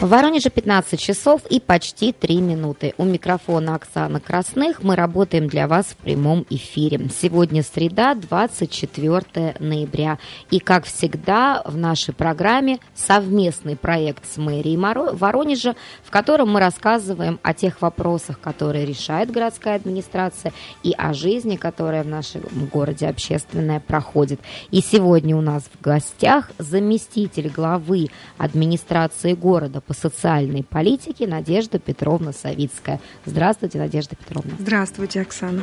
В Воронеже 15 часов и почти 3 минуты. У микрофона Оксана Красных. Мы работаем для вас в прямом эфире. Сегодня среда, 24 ноября. И, как всегда, в нашей программе совместный проект с мэрией Воронежа, в котором мы рассказываем о тех вопросах, которые решает городская администрация, и о жизни, которая в нашем городе общественная проходит. И сегодня у нас в гостях заместитель главы администрации города по социальной политике Надежда Петровна Савицкая. Здравствуйте, Надежда Петровна. Здравствуйте, Оксана.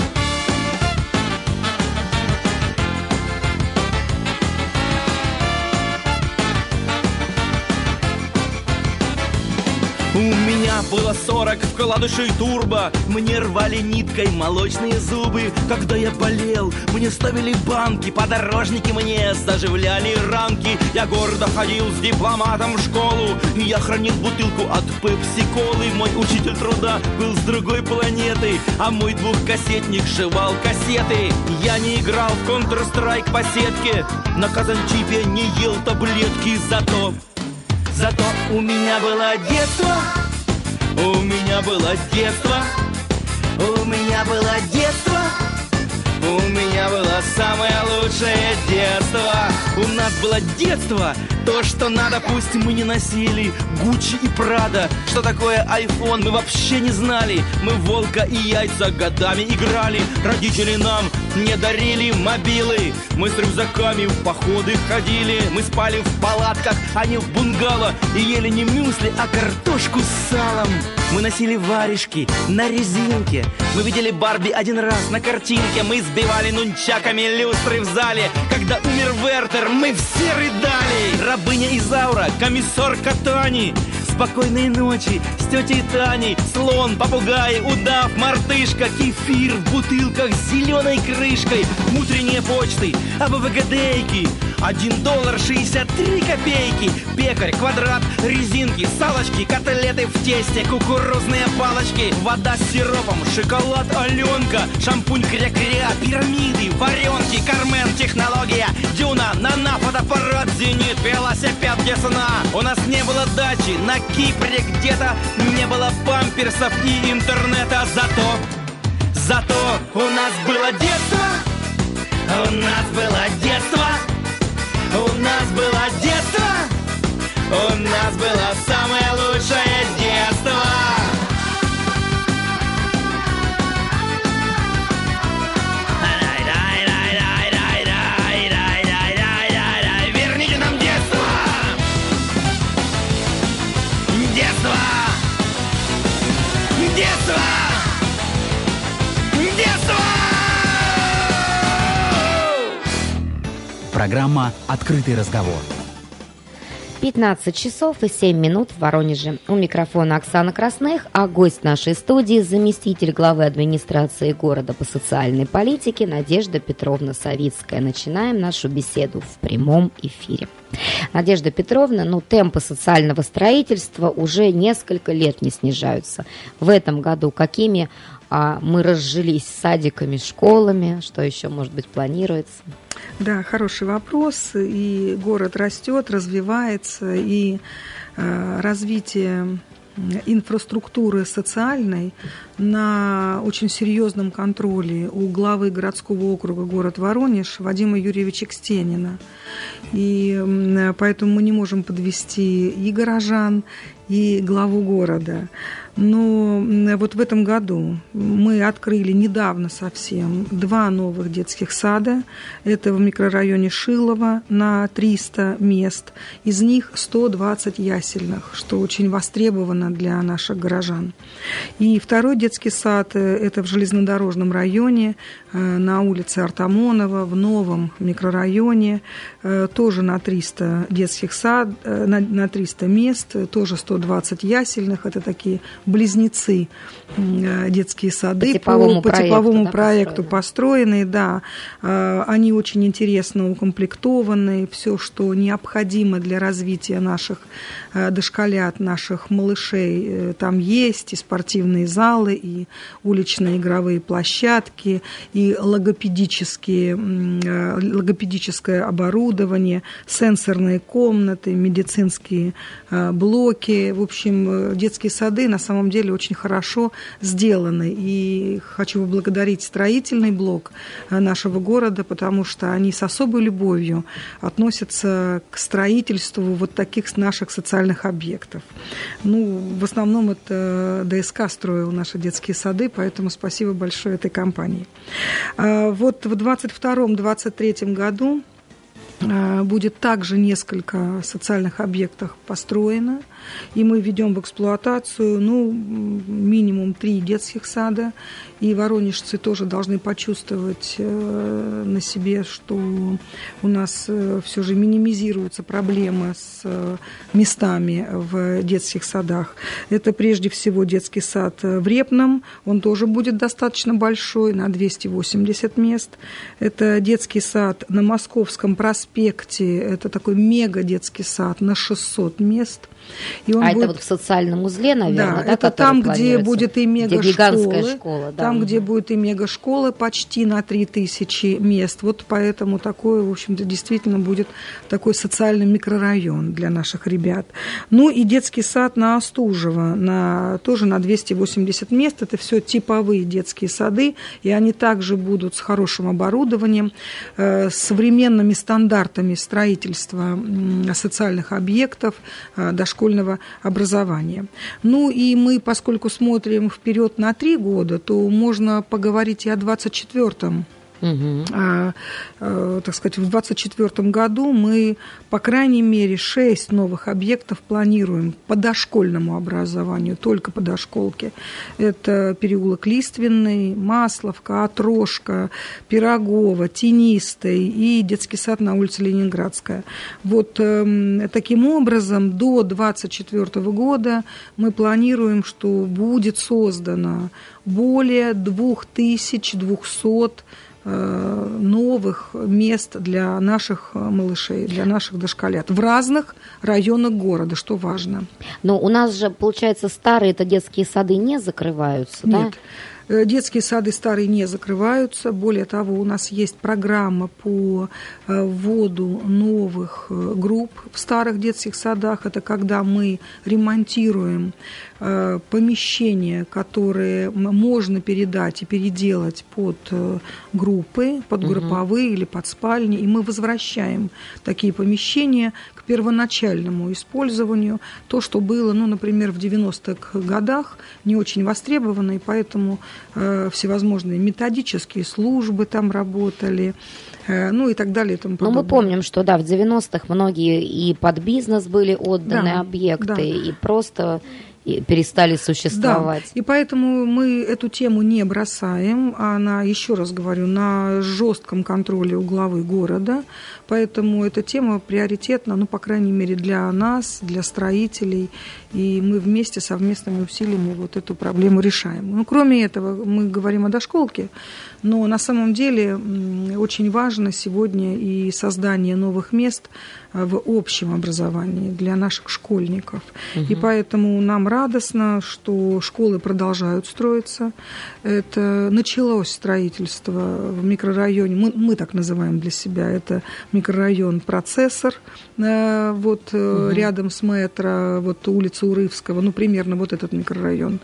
Было сорок вкладышей турбо. Мне рвали ниткой молочные зубы. Когда я болел, мне ставили банки. Подорожники мне заживляли ранки Я гордо ходил с дипломатом в школу. Я хранил бутылку от пепси-колы. Мой учитель труда был с другой планеты А мой двухкассетник шивал кассеты. Я не играл в Counter-Strike по сетке. На казанчипе не ел таблетки. Зато Зато у меня было детство, у меня было детство, у меня было детство, у меня было самое лучшее детство. У нас было детство, то, что надо, пусть мы не носили Гуччи и Прада. Что такое iPhone, мы вообще не знали. Мы волка и яйца годами играли. Родители нам не дарили мобилы. Мы с рюкзаками в походы ходили. Мы спали в палатках, а не в бунгало. И ели не мюсли, а картошку с салом. Мы носили варежки на резинке. Мы видели Барби один раз на картинке. Мы сбивали нунчаками люстры в зале. Когда умер Вертер, мы все рыдали рабыня Изаура, комиссар Катани. Спокойной ночи с тетей Таней, слон, попугай, удав, мартышка, кефир в бутылках с зеленой крышкой, утренние почты, АБВГДейки, один доллар шестьдесят три копейки, пекарь, квадрат, резинки, салочки, котлеты в тесте, кукурузные палочки, вода с сиропом, шоколад Аленка, шампунь кря-кря, пирамиды, варенки, Кармен, технология, дюна, нана, фотоаппарат, зенит, велосипед Десна. У нас не было дачи, на Кипре где-то не было памперсов и интернета, зато, зато у нас было детство, у нас было детство, у нас было детство, у нас было самое лучшее детство. Программа «Открытый разговор». 15 часов и 7 минут в Воронеже. У микрофона Оксана Красных, а гость нашей студии – заместитель главы администрации города по социальной политике Надежда Петровна Савицкая. Начинаем нашу беседу в прямом эфире. Надежда Петровна, ну, темпы социального строительства уже несколько лет не снижаются. В этом году какими мы разжились садиками, школами? Что еще, может быть, планируется? Да, хороший вопрос. И город растет, развивается, и э, развитие инфраструктуры социальной на очень серьезном контроле у главы городского округа город Воронеж Вадима Юрьевича Кстенина. И поэтому мы не можем подвести и горожан, и главу города. Но вот в этом году мы открыли недавно совсем два новых детских сада. Это в микрорайоне Шилова на 300 мест. Из них 120 ясельных, что очень востребовано для наших горожан. И второй детский сад – это в железнодорожном районе, э, на улице Артамонова, в новом микрорайоне, э, тоже на 300 детских сад, э, на 300 мест, тоже 120 ясельных. Это такие близнецы э, детские сады по типовому по, по типовому проекту, проекту да, построенные, да. Э, они очень интересно укомплектованы, все, что необходимо для развития наших э, дошколят, наших малышей, там есть и спортивные залы, и уличные игровые площадки, и логопедические, логопедическое оборудование, сенсорные комнаты, медицинские блоки. В общем, детские сады на самом деле очень хорошо сделаны. И хочу поблагодарить строительный блок э, нашего города, потому что они с особой любовью относятся к строительству вот таких наших социальных объектов. Ну, в основном это ДСК строил наши детские сады, поэтому спасибо большое этой компании. А вот в 22-23 году э, будет также несколько социальных объектов построено и мы ведем в эксплуатацию, ну, минимум три детских сада, и воронежцы тоже должны почувствовать э, на себе, что у нас э, все же минимизируются проблемы с э, местами в детских садах. Это прежде всего детский сад в Репном, он тоже будет достаточно большой, на 280 мест. Это детский сад на Московском проспекте, это такой мега детский сад на 600 мест – и он а будет... это вот в социальном узле, наверное, да? да это там, где будет и мега-школа. школа, да. Там, где будет и мега-школа почти на 3000 мест. Вот поэтому такое, в общем-то, действительно будет такой социальный микрорайон для наших ребят. Ну и детский сад на Остужево, на, тоже на 280 мест. Это все типовые детские сады, и они также будут с хорошим оборудованием, э, с современными стандартами строительства социальных объектов, э, дошкольного образования. Ну и мы, поскольку смотрим вперед на три года, то можно поговорить и о 24-м Угу. А, а, так сказать, в 2024 году мы, по крайней мере, шесть новых объектов планируем по дошкольному образованию, только по дошколке. Это переулок Лиственный, Масловка, Отрошка, Пирогова, Тенистый и детский сад на улице Ленинградская. Вот э, таким образом до 2024 года мы планируем, что будет создано более 2200 Э, новых мест для наших малышей, для наших дошколят в разных районах города, что важно. Но у нас же, получается, старые это детские сады не закрываются, Нет. да? Э, детские сады старые не закрываются. Более того, у нас есть программа по э, вводу новых э, групп в старых детских садах. Это когда мы ремонтируем помещения, которые можно передать и переделать под группы, под групповые угу. или под спальни, и мы возвращаем такие помещения к первоначальному использованию. То, что было, ну, например, в 90-х годах, не очень востребовано, и поэтому Э, всевозможные методические службы там работали, э, ну и так далее. И тому Но мы помним, что да, в 90-х многие и под бизнес были отданы да, объекты, да. и просто перестали существовать. Да, и поэтому мы эту тему не бросаем. Она, еще раз говорю, на жестком контроле у главы города. Поэтому эта тема приоритетна, ну, по крайней мере, для нас, для строителей. И мы вместе совместными усилиями вот эту проблему решаем. Ну, кроме этого, мы говорим о дошколке, но на самом деле очень важно сегодня и создание новых мест в общем образовании для наших школьников. Угу. И поэтому нам радостно, что школы продолжают строиться. Это началось строительство в микрорайоне, мы, мы так называем для себя, это микрорайон «Процессор», э, вот угу. рядом с метро, вот улица Урывского, ну, примерно вот этот микрорайон,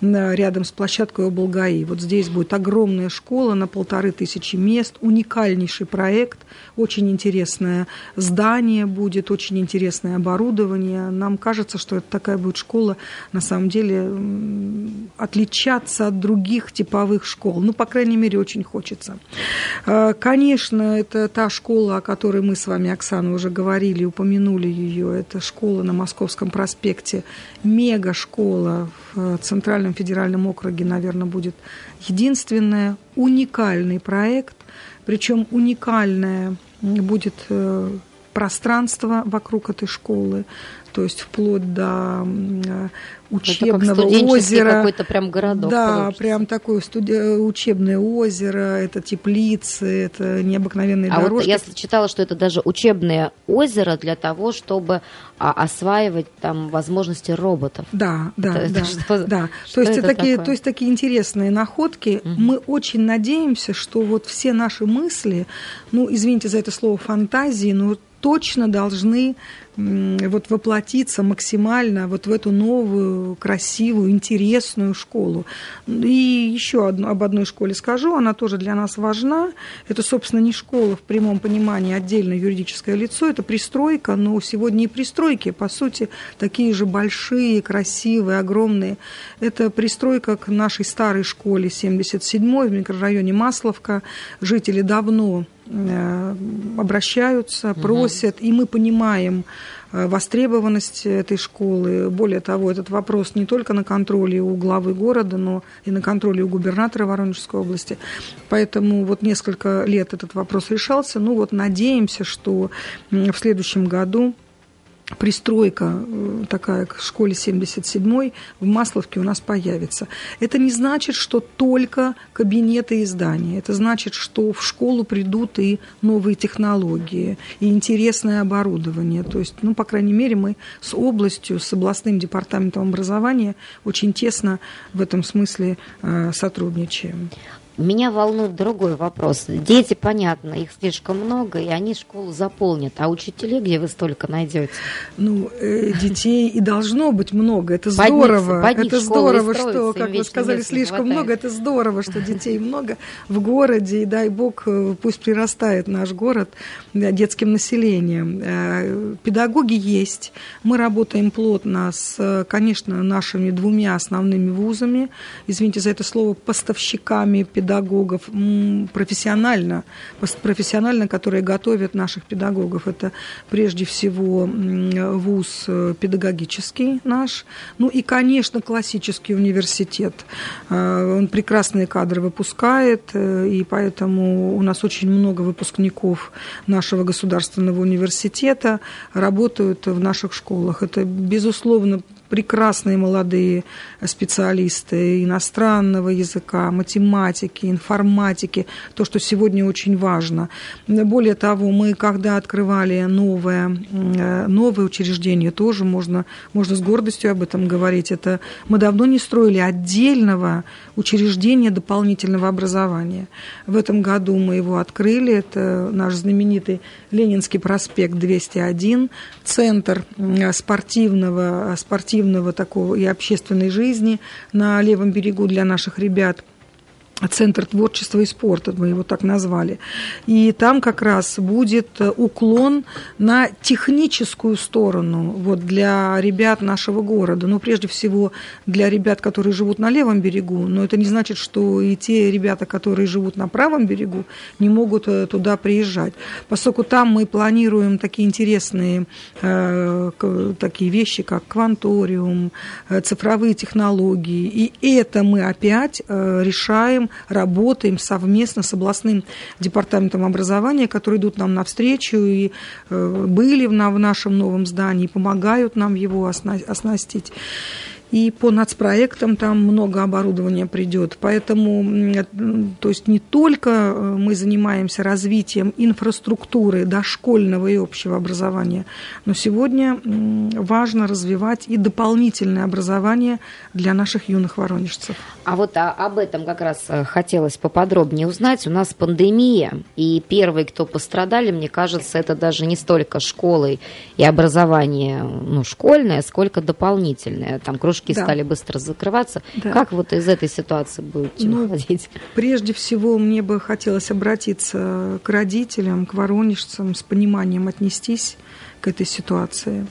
рядом с площадкой Облгаи. Вот здесь будет огромная школа на полторы тысячи мест, уникальнейший проект, очень интересное здание будет, очень интересное оборудование. Нам кажется, что это такая будет школа, на самом деле, отличаться от других типовых школ. Ну, по крайней мере, очень хочется. А, конечно, это та школа, о которой мы с вами, Оксана, уже говорили, упомянули ее. Это школа на Московском проспекте, мега-школа в Центральном федеральном округе, наверное, будет единственная, уникальный проект, причем уникальное будет э, пространство вокруг этой школы, то есть вплоть до э, учебного это как озера. какой-то прям городок. Да, получится. прям такое студи... учебное озеро, это теплицы, это необыкновенные а дорожки. Вот я читала, что это даже учебное озеро для того, чтобы а, осваивать там возможности роботов. Да, да, это, да. Это что, да. Что то, есть это такие, такое? то есть такие интересные находки. Угу. Мы очень надеемся, что вот все наши мысли, ну, извините за это слово фантазии, но точно должны вот воплотиться максимально вот в эту новую, красивую, интересную школу. И еще одну, об одной школе скажу, она тоже для нас важна. Это, собственно, не школа в прямом понимании отдельное юридическое лицо, это пристройка, но сегодня и пристройки, по сути, такие же большие, красивые, огромные. Это пристройка к нашей старой школе 77-й в микрорайоне Масловка. Жители давно обращаются, просят, угу. и мы понимаем э, востребованность этой школы. Более того, этот вопрос не только на контроле у главы города, но и на контроле у губернатора Воронежской области. Поэтому вот несколько лет этот вопрос решался. Ну вот надеемся, что в следующем году пристройка э, такая к школе 77 в Масловке у нас появится. Это не значит, что только кабинеты и здания. Это значит, что в школу придут и новые технологии, и интересное оборудование. То есть, ну, по крайней мере, мы с областью, с областным департаментом образования очень тесно в этом смысле э, сотрудничаем. Меня волнует другой вопрос. Дети, понятно, их слишком много, и они школу заполнят. А учителей где вы столько найдете? Ну, э, детей и должно быть много. Это здорово. Под них, под них это здорово, что, как вы сказали, слишком много. Это здорово, что детей много в городе. И дай бог, э, пусть прирастает наш город детским населением. Э, педагоги есть. Мы работаем плотно с, конечно, нашими двумя основными вузами. Извините за это слово, поставщиками педагогов педагогов профессионально, профессионально, которые готовят наших педагогов. Это прежде всего вуз э, педагогический наш, ну и, конечно, классический университет. Э, он прекрасные кадры выпускает, э, и поэтому у нас очень много выпускников нашего государственного университета работают в наших школах. Это, безусловно, прекрасные молодые специалисты иностранного языка, математики, информатики, то, что сегодня очень важно. Более того, мы, когда открывали новое, новое учреждение, тоже можно, можно с гордостью об этом говорить. Это мы давно не строили отдельного учреждения дополнительного образования. В этом году мы его открыли. Это наш знаменитый Ленинский проспект 201, центр спортивного, спортивного активного такого и общественной жизни на левом берегу для наших ребят – Центр творчества и спорта, мы его так назвали. И там как раз будет уклон на техническую сторону вот для ребят нашего города. Ну, прежде всего, для ребят, которые живут на левом берегу. Но это не значит, что и те ребята, которые живут на правом берегу, не могут э, туда приезжать. Поскольку там мы планируем такие интересные э, такие вещи, как кванториум, э, цифровые технологии. И это мы опять э, работаем совместно с областным департаментом образования, которые идут нам навстречу и э, были в нашем новом здании, помогают нам его оснастить. И по нацпроектам там много оборудования придет. Поэтому, то есть не только э, мы занимаемся развитием инфраструктуры дошкольного и общего образования, но сегодня важно развивать и дополнительное образование для наших юных воронежцев. А вот а, об этом как раз э, хотелось поподробнее узнать. У нас пандемия, и первые, кто пострадали, мне кажется, это даже не столько школы и образование ну, школьное, сколько дополнительное. Там кружки да. стали быстро закрываться. Да. Как вот из этой ситуации будете ну, выходить? Прежде всего, мне бы хотелось обратиться к родителям, к воронежцам, с пониманием отнестись к этой ситуации.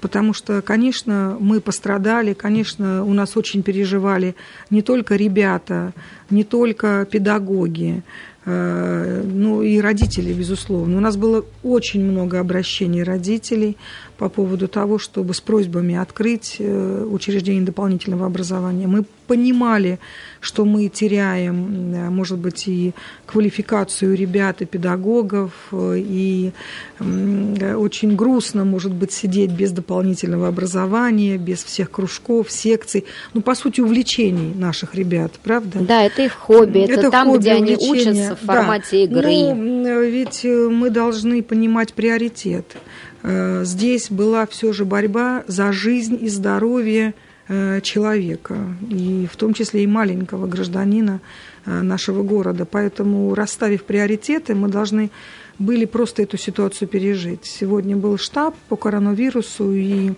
Потому что, конечно, мы пострадали, конечно, у нас очень переживали не только ребята, не только педагоги, э, ну и родители, безусловно. У нас было очень много обращений родителей по поводу того, чтобы с просьбами открыть э, учреждение дополнительного образования. Мы понимали, что мы теряем, э, может быть, и квалификацию ребят, и педагогов, э, и очень грустно, может быть, сидеть без дополнительного образования, без всех кружков, секций, ну, по сути, увлечений наших ребят, правда? Да, это их хобби, это, это там, хобби, где увлечение. они учатся в формате да. игры. Ну, ведь мы должны понимать приоритет. Э, здесь была все же борьба за жизнь и здоровье э, человека, и в том числе и маленького гражданина э, нашего города. Поэтому, расставив приоритеты, мы должны были просто эту ситуацию пережить. Сегодня был штаб по коронавирусу, и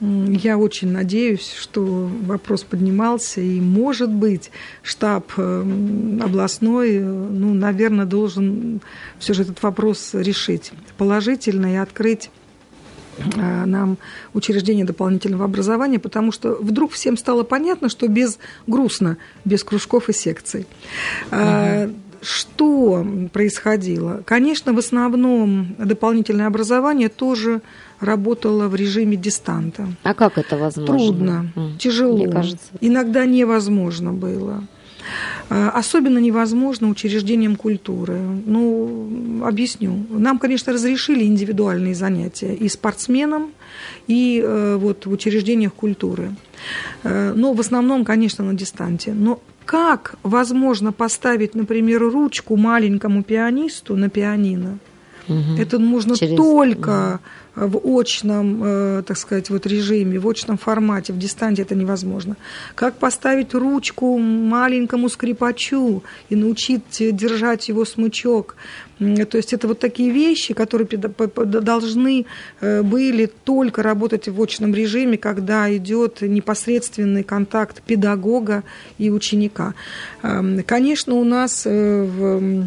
я очень надеюсь, что вопрос поднимался, и, может быть, штаб областной, ну, наверное, должен все же этот вопрос решить положительно и открыть нам учреждение дополнительного образования, потому что вдруг всем стало понятно, что без грустно, без кружков и секций. Угу. Что происходило? Конечно, в основном дополнительное образование тоже работало в режиме дистанта. А как это возможно? Трудно, mm. тяжело. Мне кажется. Иногда невозможно было. А, особенно невозможно учреждением культуры. Ну, объясню. Нам, конечно, разрешили индивидуальные занятия и спортсменам, и э, вот в учреждениях культуры. Э, но в основном, конечно, на дистанте. Но как возможно поставить, например, ручку маленькому пианисту на пианино? Угу. Это можно Через... только в очном, э, так сказать, вот режиме, в очном формате, в дистанте это невозможно. Как поставить ручку маленькому скрипачу и научить держать его смычок. То есть это вот такие вещи, которые должны э, были только работать в очном режиме, когда идет непосредственный контакт педагога и ученика. Эм, конечно, у нас э, в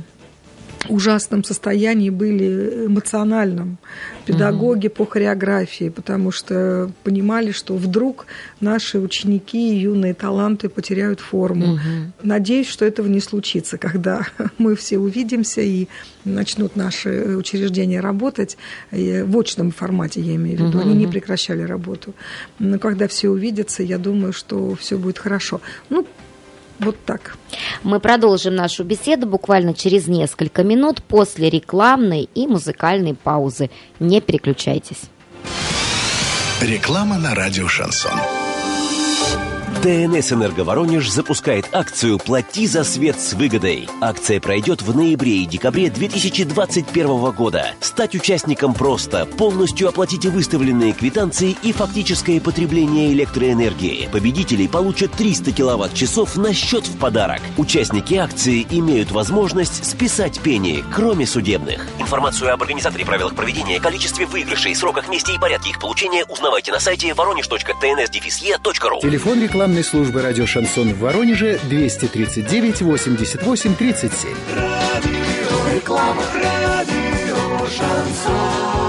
ужасном состоянии были эмоциональном педагоги угу. по хореографии, потому что понимали, что вдруг наши ученики и юные таланты потеряют форму. Угу. Надеюсь, что этого не случится, когда мы все увидимся и начнут наши учреждения работать в очном формате, я имею в виду. Угу. Они не прекращали работу. Но когда все увидятся, я думаю, что все будет хорошо. Ну, вот так. Мы продолжим нашу беседу буквально через несколько минут после рекламной и музыкальной паузы. Не переключайтесь. Реклама на радио «Шансон». ТНС «Энерго запускает акцию «Плати за свет с выгодой». Акция пройдет в ноябре и декабре 2021 года. Стать участником просто. Полностью оплатите выставленные квитанции и фактическое потребление электроэнергии. Победители получат 300 киловатт-часов на счет в подарок. Участники акции имеют возможность списать пени, кроме судебных. Информацию об организаторе правилах проведения, количестве выигрышей, сроках, месте и порядке их получения узнавайте на сайте воронеж.тнсдефисье.ру. Телефон рекламы рекламной службы «Радио Шансон» в Воронеже 239 88 37. Радио, реклама, радио, шансон.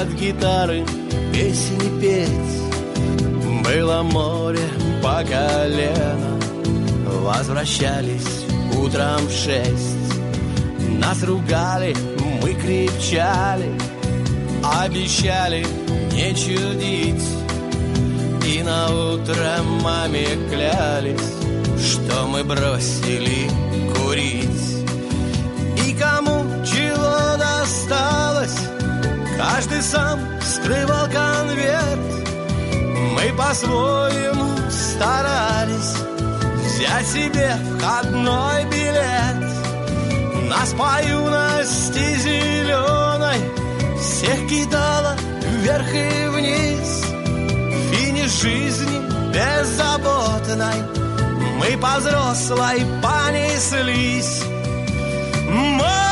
Под гитары песни петь. Было море по колено Возвращались утром в шесть. Нас ругали, мы кричали Обещали не чудить. И на утро маме клялись Что мы бросили курить Каждый сам скрывал конверт. Мы по-своему старались Взять себе входной билет. Нас по юности зеленой Всех кидала вверх и вниз. Финиш жизни беззаботной Мы по взрослой понеслись. Молодость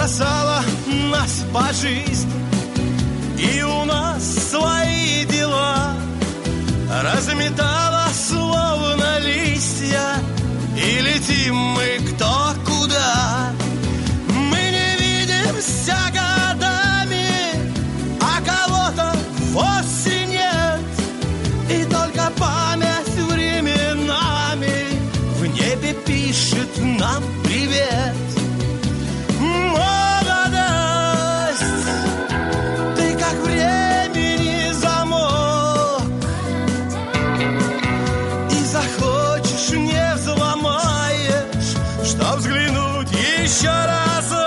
Разбросала нас по жизни. И у нас свои дела Разметала словно листья. И летим мы кто куда. Мы не видимся годами А кого-то вовсе нет. И только память временами В небе пишет нам привет взглянуть еще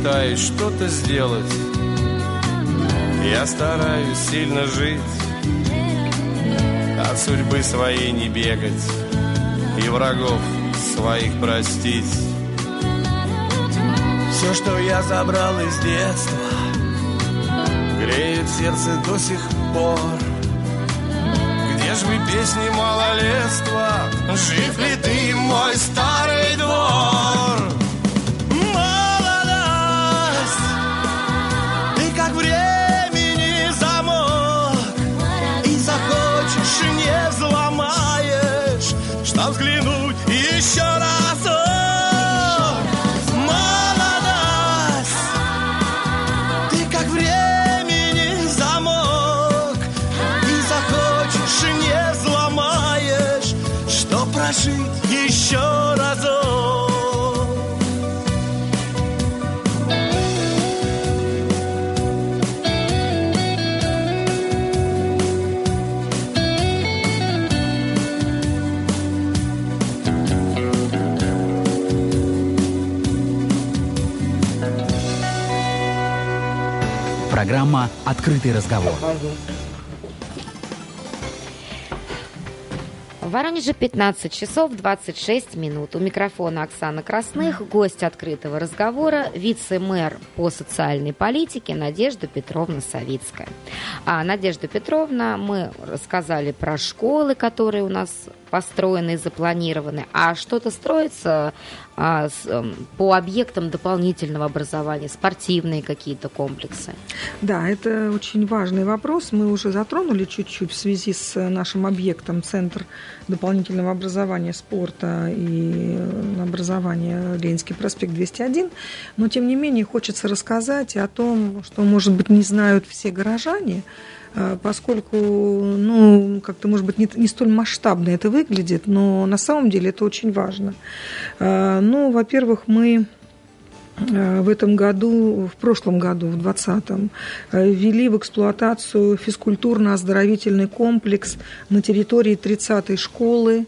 Я пытаюсь что-то сделать. Я стараюсь сильно жить От судьбы своей не бегать И врагов своих простить. Все, что я забрал из детства Греет сердце до сих пор. Где ж вы песни малолетства? Жив ли ты, мой старый взглянуть. Еще разок Программа «Открытый разговор». В Воронеже 15 часов 26 минут. У микрофона Оксана Красных, гость открытого разговора, вице-мэр по социальной политике Надежда Петровна Савицкая. А Надежда Петровна, мы рассказали про школы, которые у нас построены и запланированы, а что-то строится а, с, эм, по объектам дополнительного образования, спортивные какие-то комплексы? Да, это очень важный вопрос. Мы уже затронули чуть-чуть в связи с нашим объектом Центр дополнительного образования спорта и э, образования Ленинский проспект 201. Но, тем не менее, хочется рассказать о том, что, может быть, не знают все горожане, э, поскольку, ну, как-то, может быть, не, не столь масштабно это выглядит, но на самом деле это очень важно. Э, ну, во-первых, мы в этом году, в прошлом году, в 2020-м, ввели в эксплуатацию физкультурно-оздоровительный комплекс на территории 30-й школы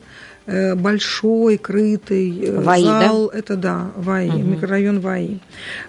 большой, крытый э, ВАИ, зал. Да? Это да, ВАИ, угу. микрорайон ВАИ.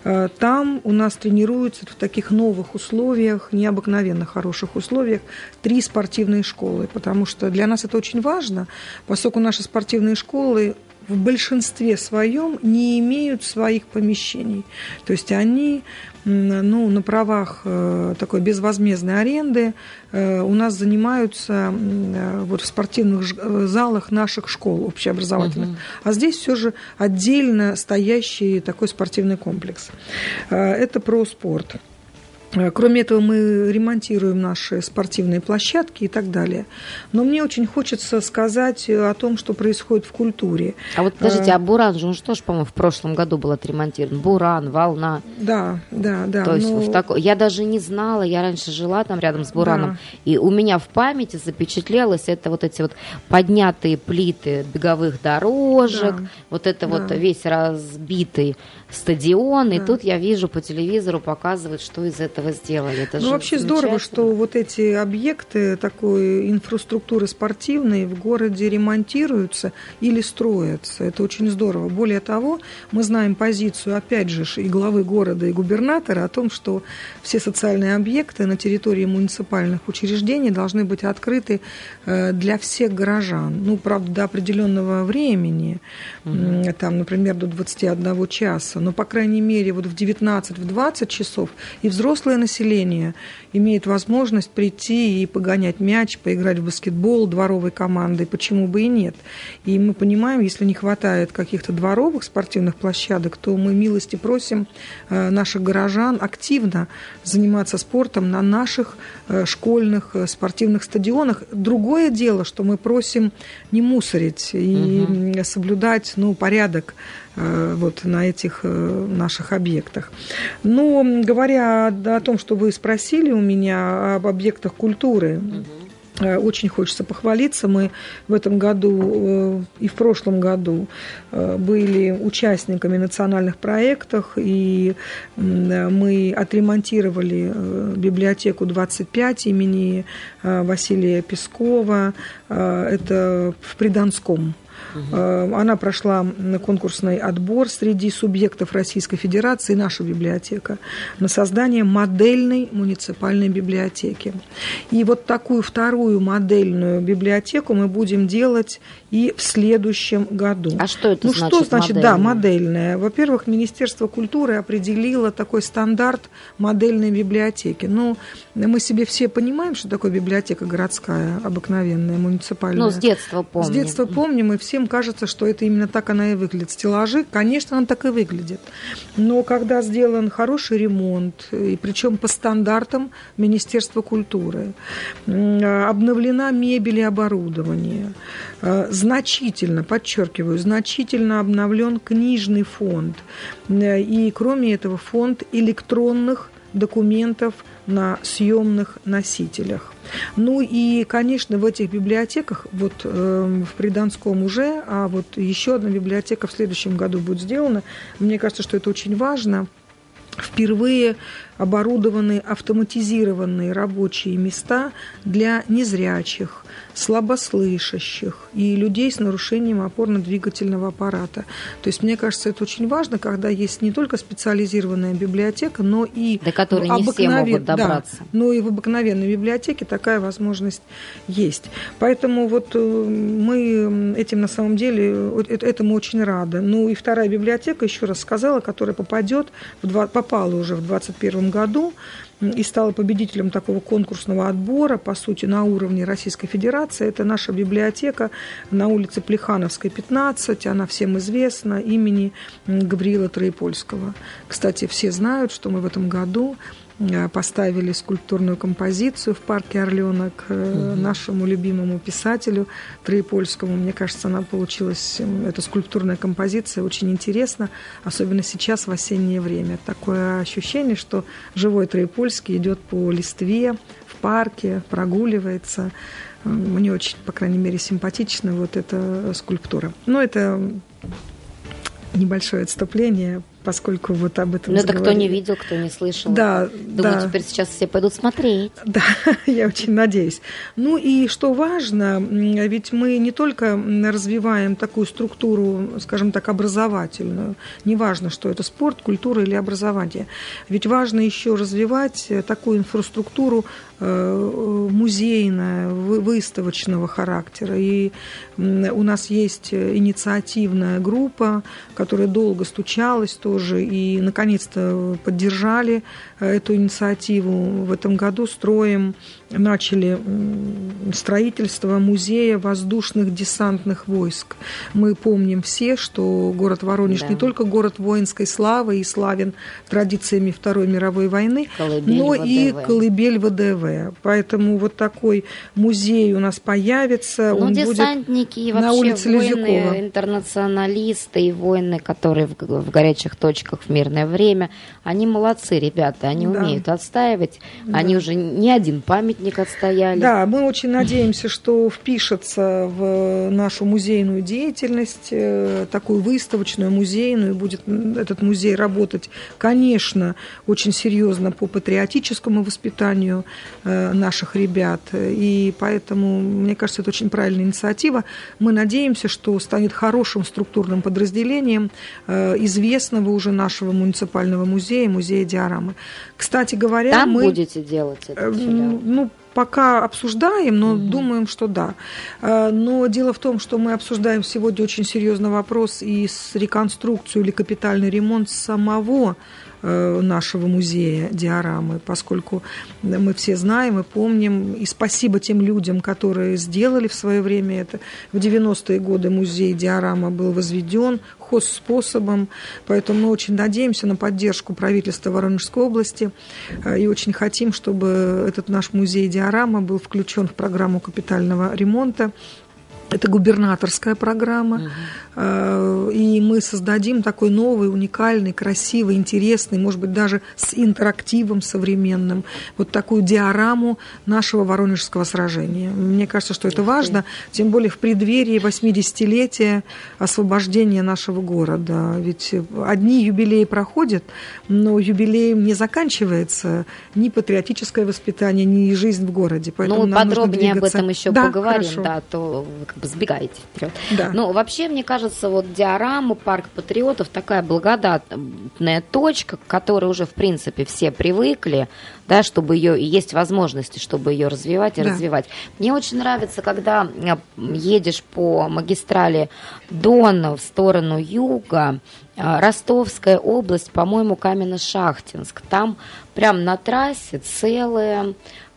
Э, там у нас тренируются в таких новых условиях, необыкновенно хороших условиях, три спортивные школы, потому что для нас это очень важно, поскольку наши спортивные школы в большинстве своем не имеют своих помещений. То есть они ну, на правах э, такой безвозмездной аренды э, у нас занимаются э, вот в спортивных залах наших школ общеобразовательных. Угу. А здесь все же отдельно стоящий такой спортивный комплекс. Это про спорт. Э, кроме этого, мы ремонтируем наши спортивные площадки и так далее. Но мне очень хочется сказать о том, что происходит в культуре. А вот подождите, а, а Буран же, он что ж, по-моему, в прошлом году был отремонтирован? Буран, Волна. Да, да, да. То есть но... в такой... Я даже не знала, я раньше жила там рядом с Бураном, да. и у меня в памяти запечатлелось это вот эти вот поднятые плиты беговых дорожек, да. вот это да. вот весь разбитый стадион, да. и тут я вижу по телевизору показывают, что из этого сделали. Это ну, вообще здорово, что вот эти объекты такой инфраструктуры спортивной в городе ремонтируются или строятся. Это очень здорово. Более того, мы знаем позицию, опять же, и главы города, и губернатора о том, что все социальные объекты на территории муниципальных учреждений должны быть открыты э, для всех горожан. Ну, правда, до определенного времени, угу. там, например, до 21 часа но, по крайней мере, вот в 19-20 часов и взрослое население имеет возможность прийти и погонять мяч, поиграть в баскетбол дворовой командой, почему бы и нет. И мы понимаем, если не хватает каких-то дворовых спортивных площадок, то мы милости просим э, наших горожан активно заниматься спортом на наших э, школьных э, спортивных стадионах. Другое дело, что мы просим не мусорить и угу. соблюдать ну, порядок вот на этих наших объектах. Но говоря о том, что вы спросили у меня об объектах культуры. Э, очень хочется похвалиться. Мы в этом году э, и в прошлом году э, были участниками национальных проектов, и мы отремонтировали библиотеку 25 имени Василия Пескова. Это в Приданском Угу. Она прошла конкурсный отбор среди субъектов Российской Федерации, наша библиотека, на создание модельной муниципальной библиотеки. И вот такую вторую модельную библиотеку мы будем делать и в следующем году. А что это ну, значит? что значит, модельная? да, модельная. Во-первых, Министерство культуры определило такой стандарт модельной библиотеки. Ну, мы себе все понимаем, что такое библиотека городская, обыкновенная, муниципальная. Ну, с детства помним. С детства помним, и всем кажется, что это именно так она и выглядит. Стеллажи, конечно, она так и выглядит. Но когда сделан хороший ремонт, и причем по стандартам Министерства культуры, обновлена мебель и оборудование, э, значительно, подчеркиваю, значительно обновлен книжный фонд, э, и кроме этого фонд электронных документов на съемных носителях. Ну и, конечно, в этих библиотеках, вот э, в Приданском уже, а вот еще одна библиотека в следующем году будет сделана. Мне кажется, что это очень важно. Впервые оборудованы автоматизированные рабочие места для незрячих, слабослышащих и людей с нарушением опорно-двигательного аппарата. То есть, мне кажется, это очень важно, когда есть не только специализированная библиотека, но и до которой не все могут добраться. Да, но и в обыкновенной библиотеке такая возможность есть. Поэтому вот э, мы этим на самом деле этому очень рады. Ну и вторая библиотека, еще раз сказала, которая попадет, в, попала уже в 2021 году и стала победителем такого конкурсного отбора, по сути, на уровне Российской Федерации. Это наша библиотека на улице Плехановской, 15. Она всем известна имени Гавриила Троепольского. Кстати, все знают, что мы в этом году поставили скульптурную композицию в парке Орленок угу. нашему любимому писателю Троепольскому. Мне кажется, она получилась, эта скульптурная композиция, очень интересна, особенно сейчас в осеннее время. Такое ощущение, что живой Троепольский идет по листве в парке, прогуливается. Мне очень, по крайней мере, симпатична вот эта скульптура. Но это небольшое отступление поскольку вот об этом Ну, это кто не видел, кто не слышал. Да, Думаю, да. теперь сейчас все пойдут смотреть. Да, я очень надеюсь. Ну и что важно, ведь мы не только развиваем такую структуру, скажем так, образовательную, неважно, что это спорт, культура или образование, ведь важно еще развивать такую инфраструктуру э, музейная, выставочного характера. И у нас есть инициативная группа, которая долго стучалась, то тоже и, наконец-то, поддержали э, эту инициативу. В этом году строим, начали строительство музея воздушных десантных войск. Мы помним все, что город Воронеж да. не только город воинской славы и славен традициями Второй мировой войны, колыбель но ВДВ. и колыбель ВДВ. Поэтому вот такой музей у нас появится. Ну, Он десантники будет и вообще на улице воины, Лизюкова. интернационалисты и воины, которые в, в горячих точках в мирное время. Они молодцы, ребята, они да. умеют отстаивать. Да. Они уже не один памятник отстояли. Да, мы очень надеемся, что впишется в нашу музейную деятельность, э, такую выставочную, музейную. Будет этот музей работать, конечно, очень серьезно по патриотическому воспитанию э, наших ребят. И поэтому, мне кажется, это очень правильная инициатива. Мы надеемся, что станет хорошим структурным подразделением э, известного уже нашего муниципального музея, музея диорамы. Кстати говоря, Там мы... будете делать это? Ну, пока обсуждаем, но угу. думаем, что да. Э, но дело в том, что мы обсуждаем сегодня очень серьезный вопрос и с реконструкцию или капитальный ремонт самого Э, нашего музея диорамы, поскольку мы все знаем и помним, и спасибо тем людям, которые сделали в свое время это. В 90-е годы музей диорама был возведен способом, поэтому мы очень надеемся на поддержку правительства Воронежской области э, и очень хотим, чтобы этот наш музей диорама был включен в программу капитального ремонта это губернаторская программа, угу. и мы создадим такой новый, уникальный, красивый, интересный, может быть, даже с интерактивом современным, вот такую диораму нашего Воронежского сражения. Мне кажется, что это важно, тем более в преддверии 80-летия освобождения нашего города. Ведь одни юбилеи проходят, но юбилеем не заканчивается ни патриотическое воспитание, ни жизнь в городе. Поэтому ну, подробнее об этом еще да, поговорим, хорошо. да, то бы сбегаете вперед. Да. Ну, вообще, мне кажется, вот диорама Парк Патриотов такая благодатная точка, к которой уже, в принципе, все привыкли, да, чтобы ее, и есть возможности, чтобы ее развивать и да. развивать. Мне очень нравится, когда э, едешь по магистрали Дона в сторону юга, э, Ростовская область, по-моему, Каменно-Шахтинск. Там прям на трассе целая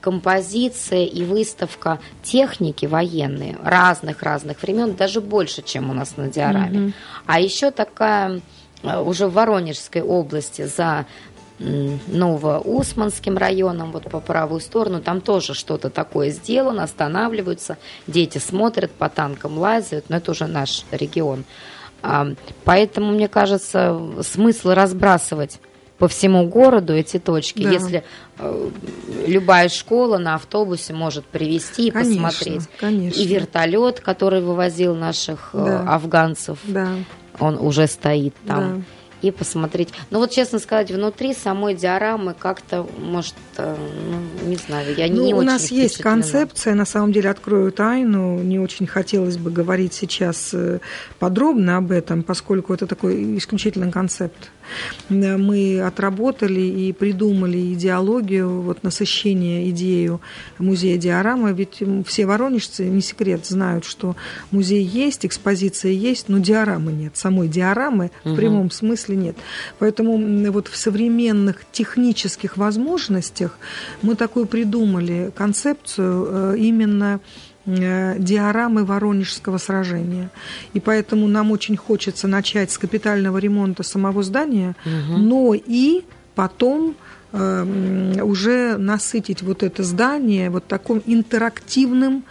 композиция и выставка техники военные разных-разных времен, даже больше, чем у нас на диораме. Mm-hmm. А еще такая э, уже в Воронежской области за Новоусманским районом, вот по правую сторону, там тоже что-то такое сделано, останавливаются, дети смотрят, по танкам лазят, но это уже наш регион. А, поэтому, мне кажется, смысл разбрасывать по всему городу эти точки. Да. Если э, любая школа на автобусе может привезти и конечно, посмотреть. Конечно. И вертолет, который вывозил наших э, да. афганцев, да. он уже стоит там. Да и посмотреть. Но вот, честно сказать, внутри самой диорамы как-то, может, э, ну, не знаю, я ну, не у очень У нас есть концепция, на самом деле, открою тайну, не очень хотелось бы говорить сейчас э, подробно об этом, поскольку это такой исключительный концепт мы отработали и придумали идеологию, вот насыщение идею музея диорамы, ведь все воронежцы, не секрет, знают, что музей есть, экспозиция есть, но диорамы нет. Самой диорамы угу. в прямом смысле нет. Поэтому вот в современных технических возможностях мы такую придумали концепцию э, именно э, диорамы Воронежского сражения. И поэтому нам очень хочется начать с капитального ремонта самого здания, угу. но и потом э, уже насытить вот это здание вот таким интерактивным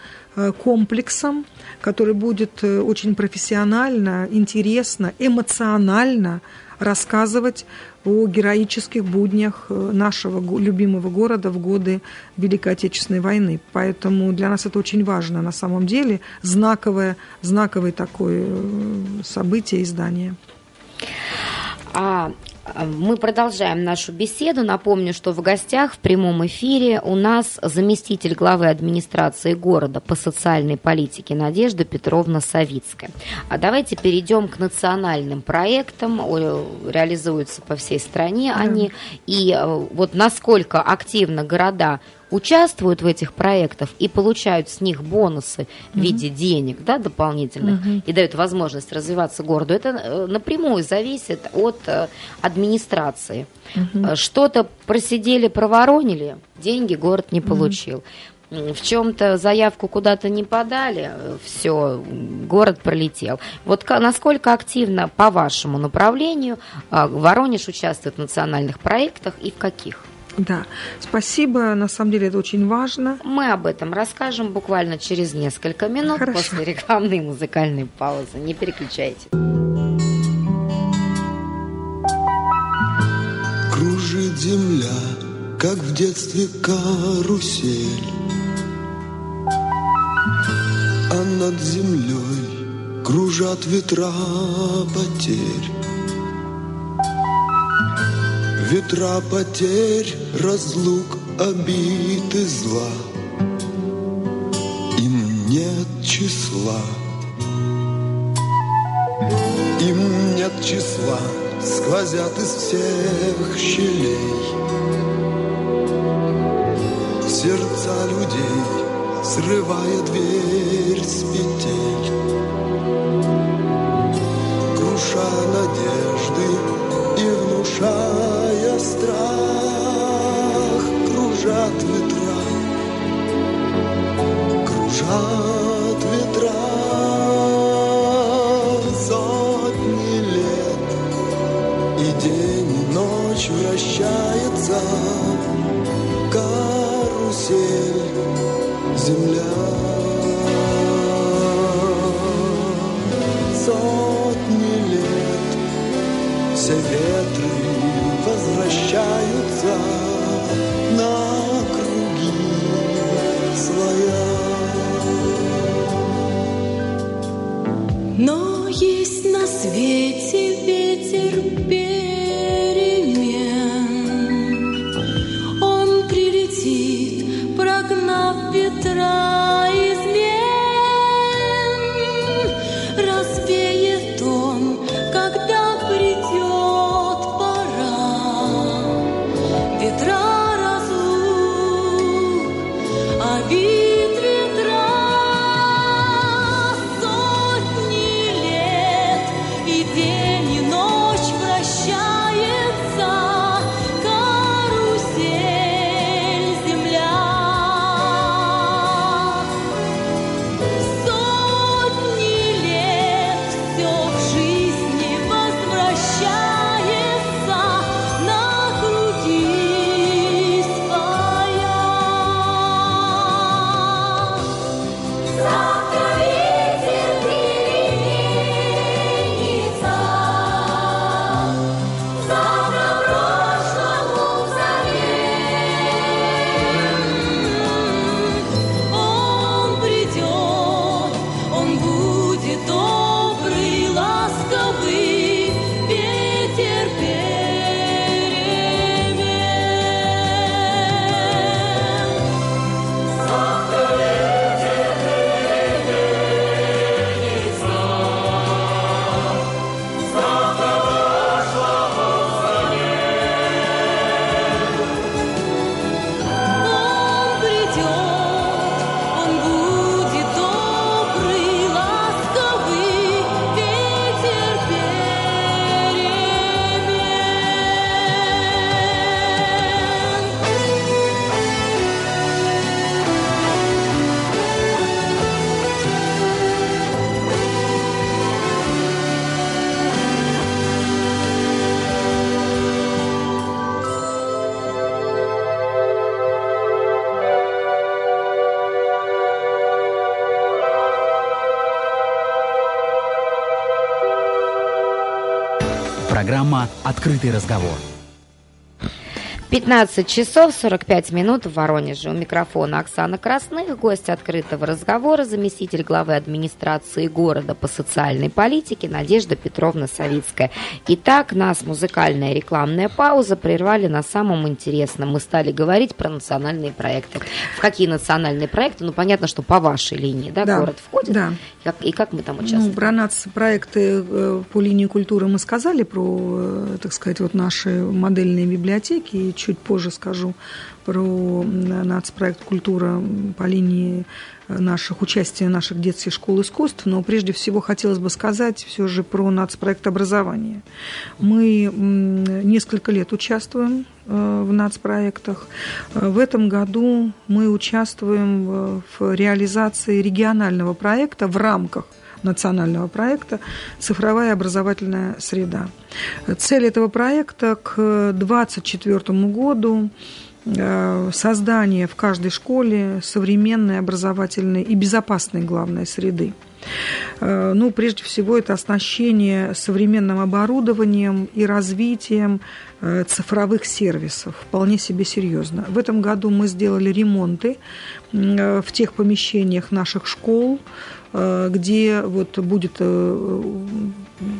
комплексом, который будет очень профессионально, интересно, эмоционально рассказывать о героических буднях э, нашего любимого города в годы Великой Отечественной войны. Поэтому для нас это очень важно на самом деле, знаковое, знаковое такое э, событие издания. А мы продолжаем нашу беседу. Напомню, что в гостях в прямом эфире у нас заместитель главы администрации города по социальной политике Надежда Петровна Савицкая. А давайте перейдем к национальным проектам. Реализуются по всей стране да. они. И э, вот насколько активно города участвуют в этих проектах и получают с них бонусы в виде денег да, дополнительных и дают возможность развиваться городу, это э, напрямую зависит от э, администрации. Угу. Что-то просидели, проворонили, деньги город не получил. В чем-то заявку куда-то не подали, все, город пролетел. Вот насколько активно по вашему направлению Воронеж участвует в национальных проектах и в каких? Да, спасибо. На самом деле это очень важно. Мы об этом расскажем буквально через несколько минут Хорошо. после рекламной музыкальной паузы. Не переключайте. Кружит земля, как в детстве карусель. А над землей кружат ветра потерь. Ветра потерь, разлук, обид и зла. Им нет числа. Им нет числа, сквозят из всех щелей. Сердца людей, срывая дверь с петель. Круша внушая страх кружат ветра, кружат «Открытый разговор». 15 часов 45 минут в Воронеже. У микрофона Оксана Красных, гость открытого разговора, заместитель главы администрации города по социальной политике Надежда Петровна Савицкая. Итак, нас музыкальная рекламная пауза прервали на самом интересном. Мы стали говорить про национальные проекты. В какие национальные проекты? Ну, понятно, что по вашей линии, да, Да, город входит. да. И как, и как мы там участвуем? Ну, про нацпроекты э, по линии культуры мы сказали, про, э, так сказать, вот наши модельные библиотеки, и чуть позже скажу про нацпроект «Культура» по линии э, наших участия наших детских школ искусств, но прежде всего хотелось бы сказать все же про нацпроект образования. Мы несколько лет участвуем э, в нацпроектах. Э, В этом году мы участвуем в реализации регионального проекта в рамках национального проекта «Цифровая образовательная среда». Цель этого проекта к 2024 году э, создание в каждой школе современной, образовательной и безопасной, главной, среды. Э, Ну, прежде всего, это оснащение современным оборудованием и развитием э, цифровых сервисов. Вполне себе серьезно. В этом году мы сделали ремонты в тех помещениях наших школ, где вот будет э,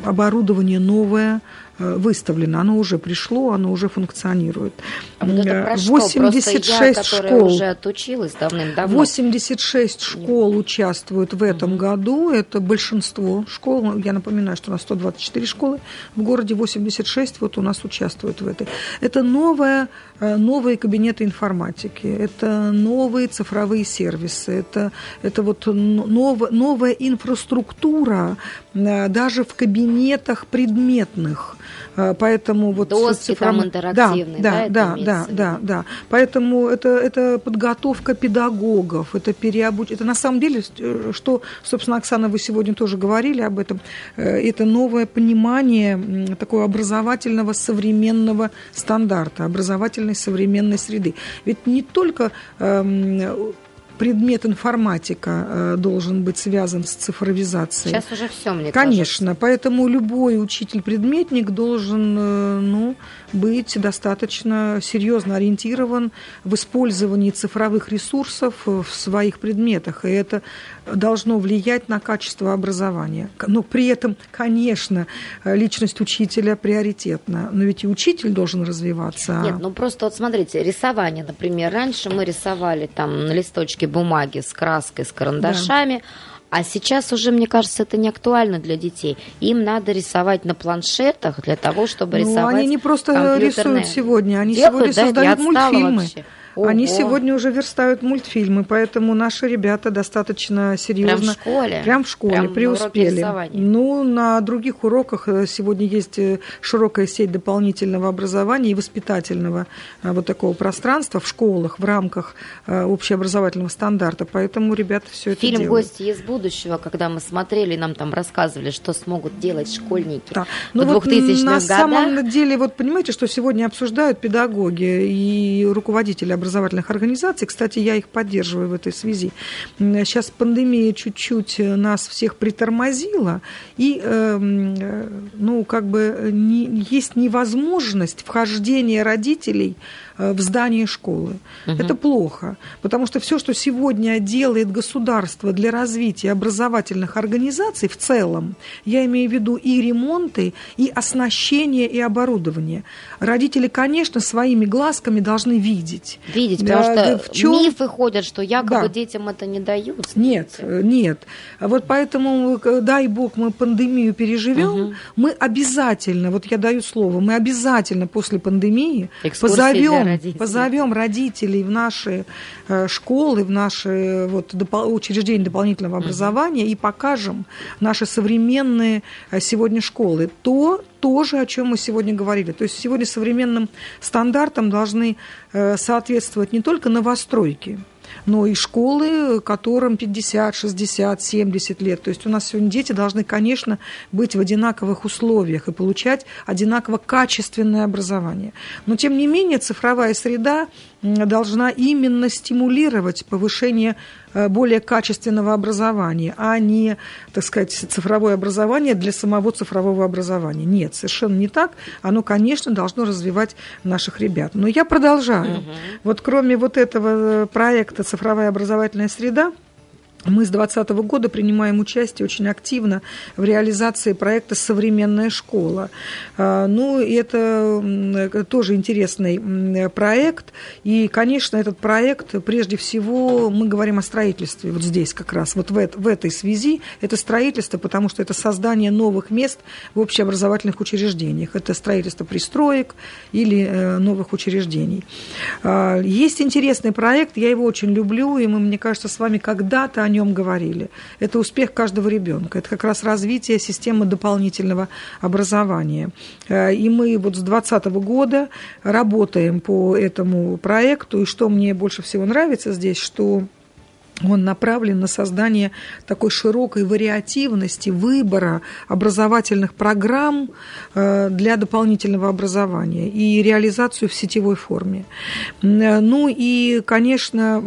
оборудование новое э, выставлено. Оно уже пришло, оно уже функционирует. А вот это Э, про что? Просто я, 86 которая школ. уже отучилась давным-давно. 86 школ участвуют в этом году. Это большинство школ. Я напоминаю, что у нас 124 школы в городе, 86 вот у нас участвуют в этой. Это новое, э, новые кабинеты информатики, это новые цифровые сервисы, это, это вот нов- новая инфраструктура э, даже в кабинетах предметных. Э, Поэтому вот Доски цифром- там интерактивные, да, да, да, да, да, да. Поэтому это, это подготовка педагогов, это переобуч... Это на самом деле, э, что, собственно, Оксана, вы сегодня тоже говорили об этом, э, это новое понимание такого образовательного современного стандарта, образовательной современной среды. Ведь не только эм, предмет информатика э, должен быть связан с цифровизацией. Сейчас уже все, мне Конечно, поэтому любой учитель-предметник должен э, ну, быть достаточно серьезно ориентирован в использовании цифровых ресурсов в своих предметах, и это должно влиять на качество образования. Но при этом, конечно, личность учителя приоритетна, но ведь и учитель должен развиваться. Нет, ну просто вот смотрите, рисование, например, раньше мы рисовали там на листочке бумаги с краской, с карандашами, а сейчас уже, мне кажется, это не актуально для детей. Им надо рисовать на планшетах для того, чтобы Ну, рисовать они не просто компьютерные. рисуют сегодня, они Делают, сегодня да? Создают мультфильмы. вообще. Они Ого. сегодня уже верстают мультфильмы, поэтому наши ребята достаточно серьезно. Прям в школе? Прям в школе, Прям на преуспели. рисования? Ну, на других уроках э, сегодня есть э, широкая сеть дополнительного образования и воспитательного э, вот такого пространства в школах в рамках общеобразовательного стандарта, поэтому ребята все это Фильм делают. «Гости из будущего», когда мы смотрели, нам там рассказывали, что смогут делать школьники Да. в Ну вот 2000-х на годах. самом деле, вот понимаете, что сегодня обсуждают педагоги и руководители образовательных организаций. Кстати, я их поддерживаю в этой связи. Сейчас пандемия чуть-чуть нас всех притормозила, и, эм, э, ну, как бы не- есть невозможность вхождения родителей э, в здание школы. Это плохо, потому что все, что сегодня делает государство для развития образовательных организаций в целом, я имею в виду и ремонты, и оснащение, и оборудование. Родители, конечно, своими глазками должны видеть. Видеть, Да, потому что в чём- мифы ходят, что якобы Да. детям это не дают. Нет, э, нет. Вот поэтому, э, дай бог, мы пандемию переживем, мы обязательно, вот я даю слово, мы обязательно после пандемии Экскурсии позовем, родителей. позовем родителей в наши э, школы, в наши вот, допол- учреждения дополнительного образования и покажем наши современные э, сегодня школы. То, тоже, о чем мы сегодня говорили. То есть сегодня современным стандартам должны э, соответствовать не только новостройки, но и школы, которым 50, 60, 70 лет. То есть у нас сегодня дети должны, конечно, быть в одинаковых условиях и получать одинаково качественное образование. Но, тем не менее, цифровая среда должна именно стимулировать повышение э, более качественного образования, а не, так сказать, цифровое образование для самого цифрового образования. Нет, совершенно не так. Оно, конечно, должно развивать наших ребят. Но я продолжаю. Угу. Вот кроме вот этого э, проекта «Цифровая образовательная среда», мы с 2020 года принимаем участие очень активно в реализации проекта «Современная школа». А, ну, это тоже интересный проект. И, конечно, этот проект, прежде всего, мы говорим о строительстве вот здесь как раз, вот в, в этой связи. Это строительство, потому что это создание новых мест в общеобразовательных учреждениях. Это строительство пристроек или э, новых учреждений. А, есть интересный проект, я его очень люблю, и мы, мне кажется, с вами когда-то о нем говорили. Это успех каждого ребенка. Это как раз развитие системы дополнительного образования. Э, и мы вот с 2020 года работаем по этому проекту. И что мне больше всего нравится здесь, что он направлен на создание такой широкой вариативности выбора образовательных программ э, для дополнительного образования и реализацию в сетевой форме. Ну и, конечно,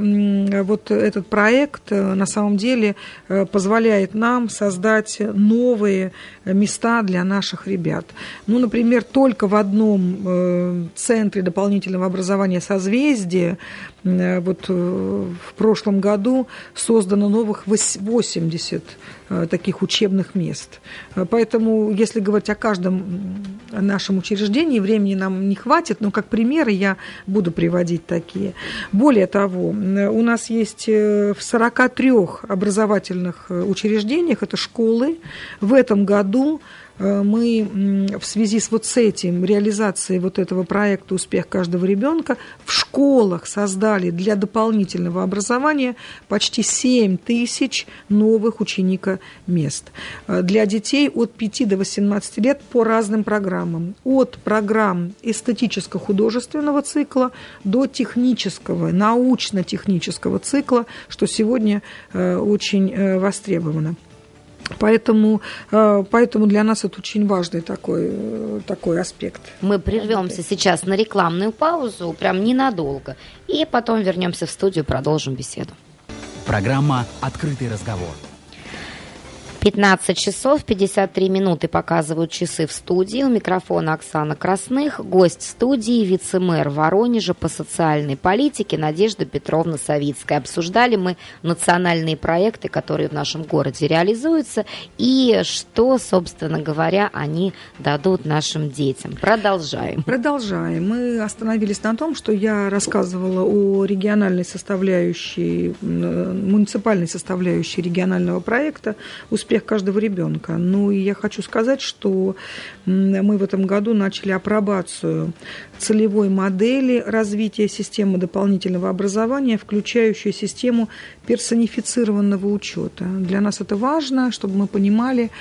вот этот проект э, на самом деле э, позволяет нам создать новые места для наших ребят. Ну, например, только в одном центре дополнительного образования «Созвездие» вот в прошлом году создано новых 80 э, таких учебных мест. Э, поэтому, если говорить о каждом нашем учреждении, времени нам не хватит, но как примеры я буду приводить такие. Более того, у нас есть э, в 43 образовательных учреждениях, это школы, в этом году Э, мы в связи с вот с этим, реализацией вот этого проекта «Успех каждого ребенка» в школах создали для дополнительного образования почти 7 тысяч новых ученика мест э, для детей от 5 до 18 лет по разным программам. От программ эстетическо-художественного цикла до технического, научно-технического цикла, что сегодня э, очень востребовано. Поэтому, э, поэтому для нас это очень важный такой, э, такой аспект. Мы прервемся сейчас на рекламную паузу, прям ненадолго, и потом вернемся в студию, продолжим беседу. Программа «Открытый разговор». 15 часов 53 минуты показывают часы в студии. У микрофона Оксана Красных. Гость студии вице-мэр Воронежа по социальной политике Надежда Петровна Савицкая. Обсуждали мы национальные проекты, которые в нашем городе реализуются, и что, собственно говоря, они дадут нашим детям. Продолжаем. Продолжаем. Мы остановились на том, что я рассказывала о региональной составляющей, муниципальной составляющей регионального проекта «Успех каждого ребенка. Ну и я хочу сказать, что мы в этом году начали апробацию целевой модели развития системы дополнительного образования, включающей систему персонифицированного учета. Для нас это важно, чтобы мы понимали,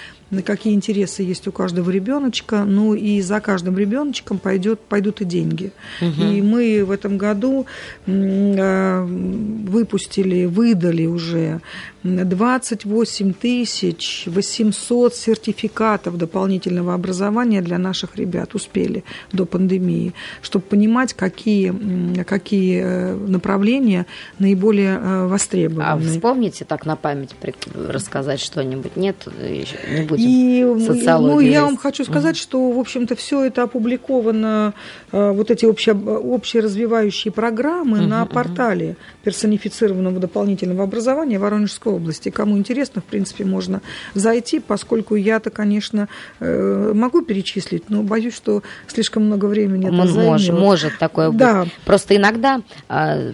какие интересы есть у каждого ребеночка, ну и за каждым ребеночком пойдет, пойдут и деньги. Угу. И мы в этом году э, выпустили, выдали уже 28 тысяч 800 сертификатов дополнительного образования для наших ребят, успели до пандемии, чтобы понимать, какие, какие э, направления наиболее э, востребованы. А вспомните так на память рассказать что-нибудь? Нет, не будет и, Ну, я вам хочу сказать, что, в общем-то, все это опубликовано, э, вот эти общие, общие развивающие программы угу, на портале персонифицированного дополнительного образования Воронежской области. Кому интересно, в принципе, можно зайти, поскольку я-то, конечно, могу перечислить, но боюсь, что слишком много времени это может, может такое да. быть. Просто иногда а,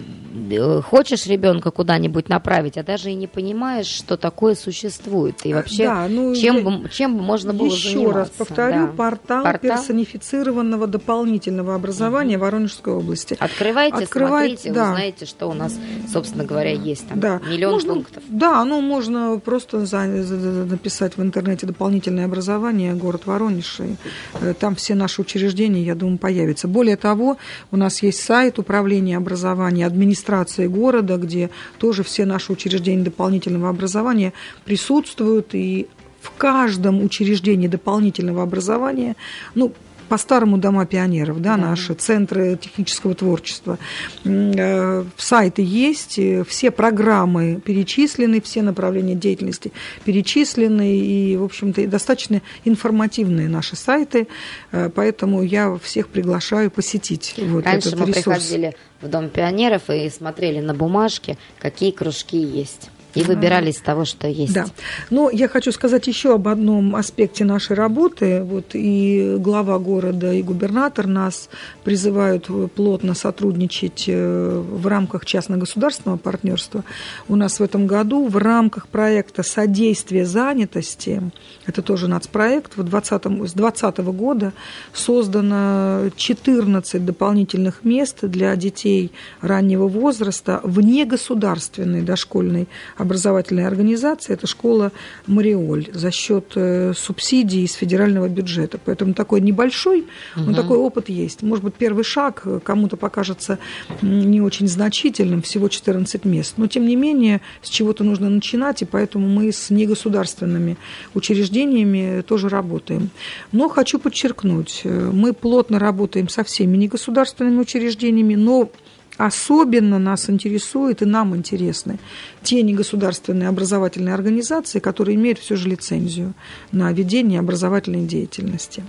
хочешь ребенка куда-нибудь направить, а даже и не понимаешь, что такое существует. И вообще, да, ну, чем, бы, чем бы можно было еще заниматься. Еще раз повторю, да. портал, портал персонифицированного дополнительного образования угу. Воронежской области. Открывайте, Открывайте, смотрите, да. узнаете, что у нас, собственно говоря, есть там. Да. Миллион можно, пунктов. Да, ну можно просто за, за, написать в интернете дополнительное образование город Воронеж. И, э, там все наши учреждения, я думаю, появятся. Более того, у нас есть сайт управления образования, администрации администрации города, где тоже все наши учреждения дополнительного образования присутствуют, и в каждом учреждении дополнительного образования, ну, по-старому дома пионеров, да, наши центры технического творчества. Э, Сайты есть, э, все программы перечислены, все направления деятельности перечислены, и, в общем-то, достаточно информативные наши сайты, э, поэтому я всех приглашаю посетить вот Раньше этот мы ресурс. приходили в Дом пионеров и смотрели на бумажке, какие кружки есть. И выбирали из того, что есть. Да. Но я хочу сказать еще об одном аспекте нашей работы. Вот и глава города, и губернатор нас призывают плотно сотрудничать э, в рамках частно-государственного партнерства. У нас в этом году в рамках проекта «Содействие занятости», это тоже нацпроект, в 20, с 2020 года создано 14 дополнительных мест для детей раннего возраста в негосударственной дошкольной образовательной организации, это школа «Мариоль» за счет э, субсидий из федерального бюджета. Поэтому такой небольшой, но Мгм. такой опыт есть. Может быть, первый шаг э, кому-то покажется не очень значительным, всего 14 мест. Но, тем не менее, с чего-то нужно начинать, и поэтому мы с негосударственными учреждениями тоже работаем. Но хочу подчеркнуть, э, мы плотно работаем со всеми негосударственными учреждениями, но Особенно нас интересует и нам интересны те негосударственные образовательные организации, которые имеют все же лицензию на ведение образовательной деятельности.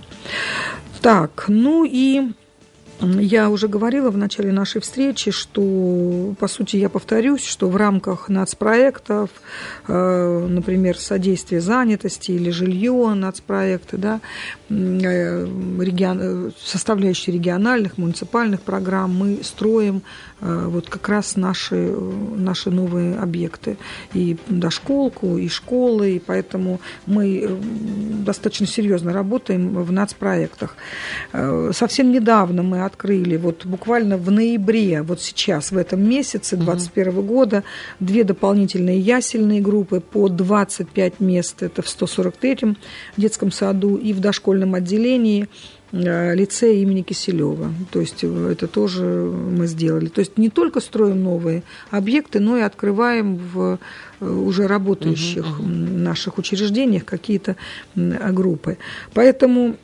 Так, ну и я уже говорила в начале нашей встречи, что, по сути, я повторюсь, что в рамках нацпроектов, э, например, содействие занятости или жилье нацпроекты, да, э, регион- составляющие региональных, муниципальных программ, мы строим вот как раз наши, наши новые объекты. И дошколку, и школы, и поэтому мы э, достаточно серьезно работаем в нацпроектах. Э, Совсем недавно мы открыли, вот буквально в ноябре, вот сейчас, в этом месяце 2021 года, две дополнительные ясельные группы по 25 мест, это в 143-м детском саду и в дошкольном отделении лицея имени Киселева. То есть э, это тоже мы сделали. То есть не только строим новые объекты, но и открываем в э, уже работающих м, наших учреждениях какие-то группы. Поэтому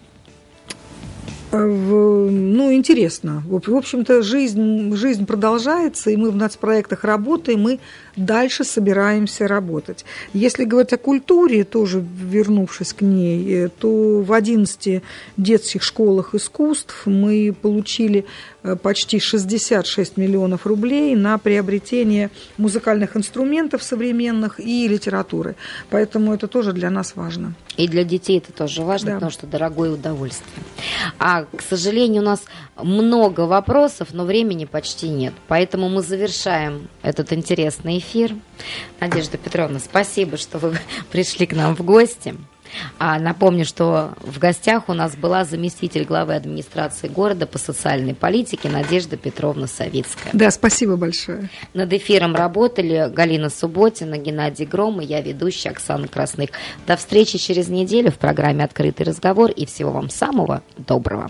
э, в- ну, интересно. В общем-то, жизнь, жизнь продолжается, и мы в нацпроектах работаем, и дальше собираемся работать. Если говорить о культуре, тоже вернувшись к ней, э, то в 11 детских школах искусств мы получили э, почти 66 миллионов рублей на приобретение музыкальных инструментов современных и литературы. Поэтому это тоже для нас важно. И для детей это тоже важно, Да. потому что дорогое удовольствие. А, к сожалению, у нас много вопросов, но времени почти нет. Поэтому мы завершаем этот интересный эфир. Надежда Петровна, спасибо, что вы пришли к нам в гости. А напомню, что в гостях у нас была заместитель главы администрации города по социальной политике Надежда Петровна Савицкая. Да, спасибо большое. Над эфиром работали Галина Субботина, Геннадий Гром и я, ведущая Оксана Красных. До встречи через неделю в программе «Открытый разговор» и всего вам самого доброго.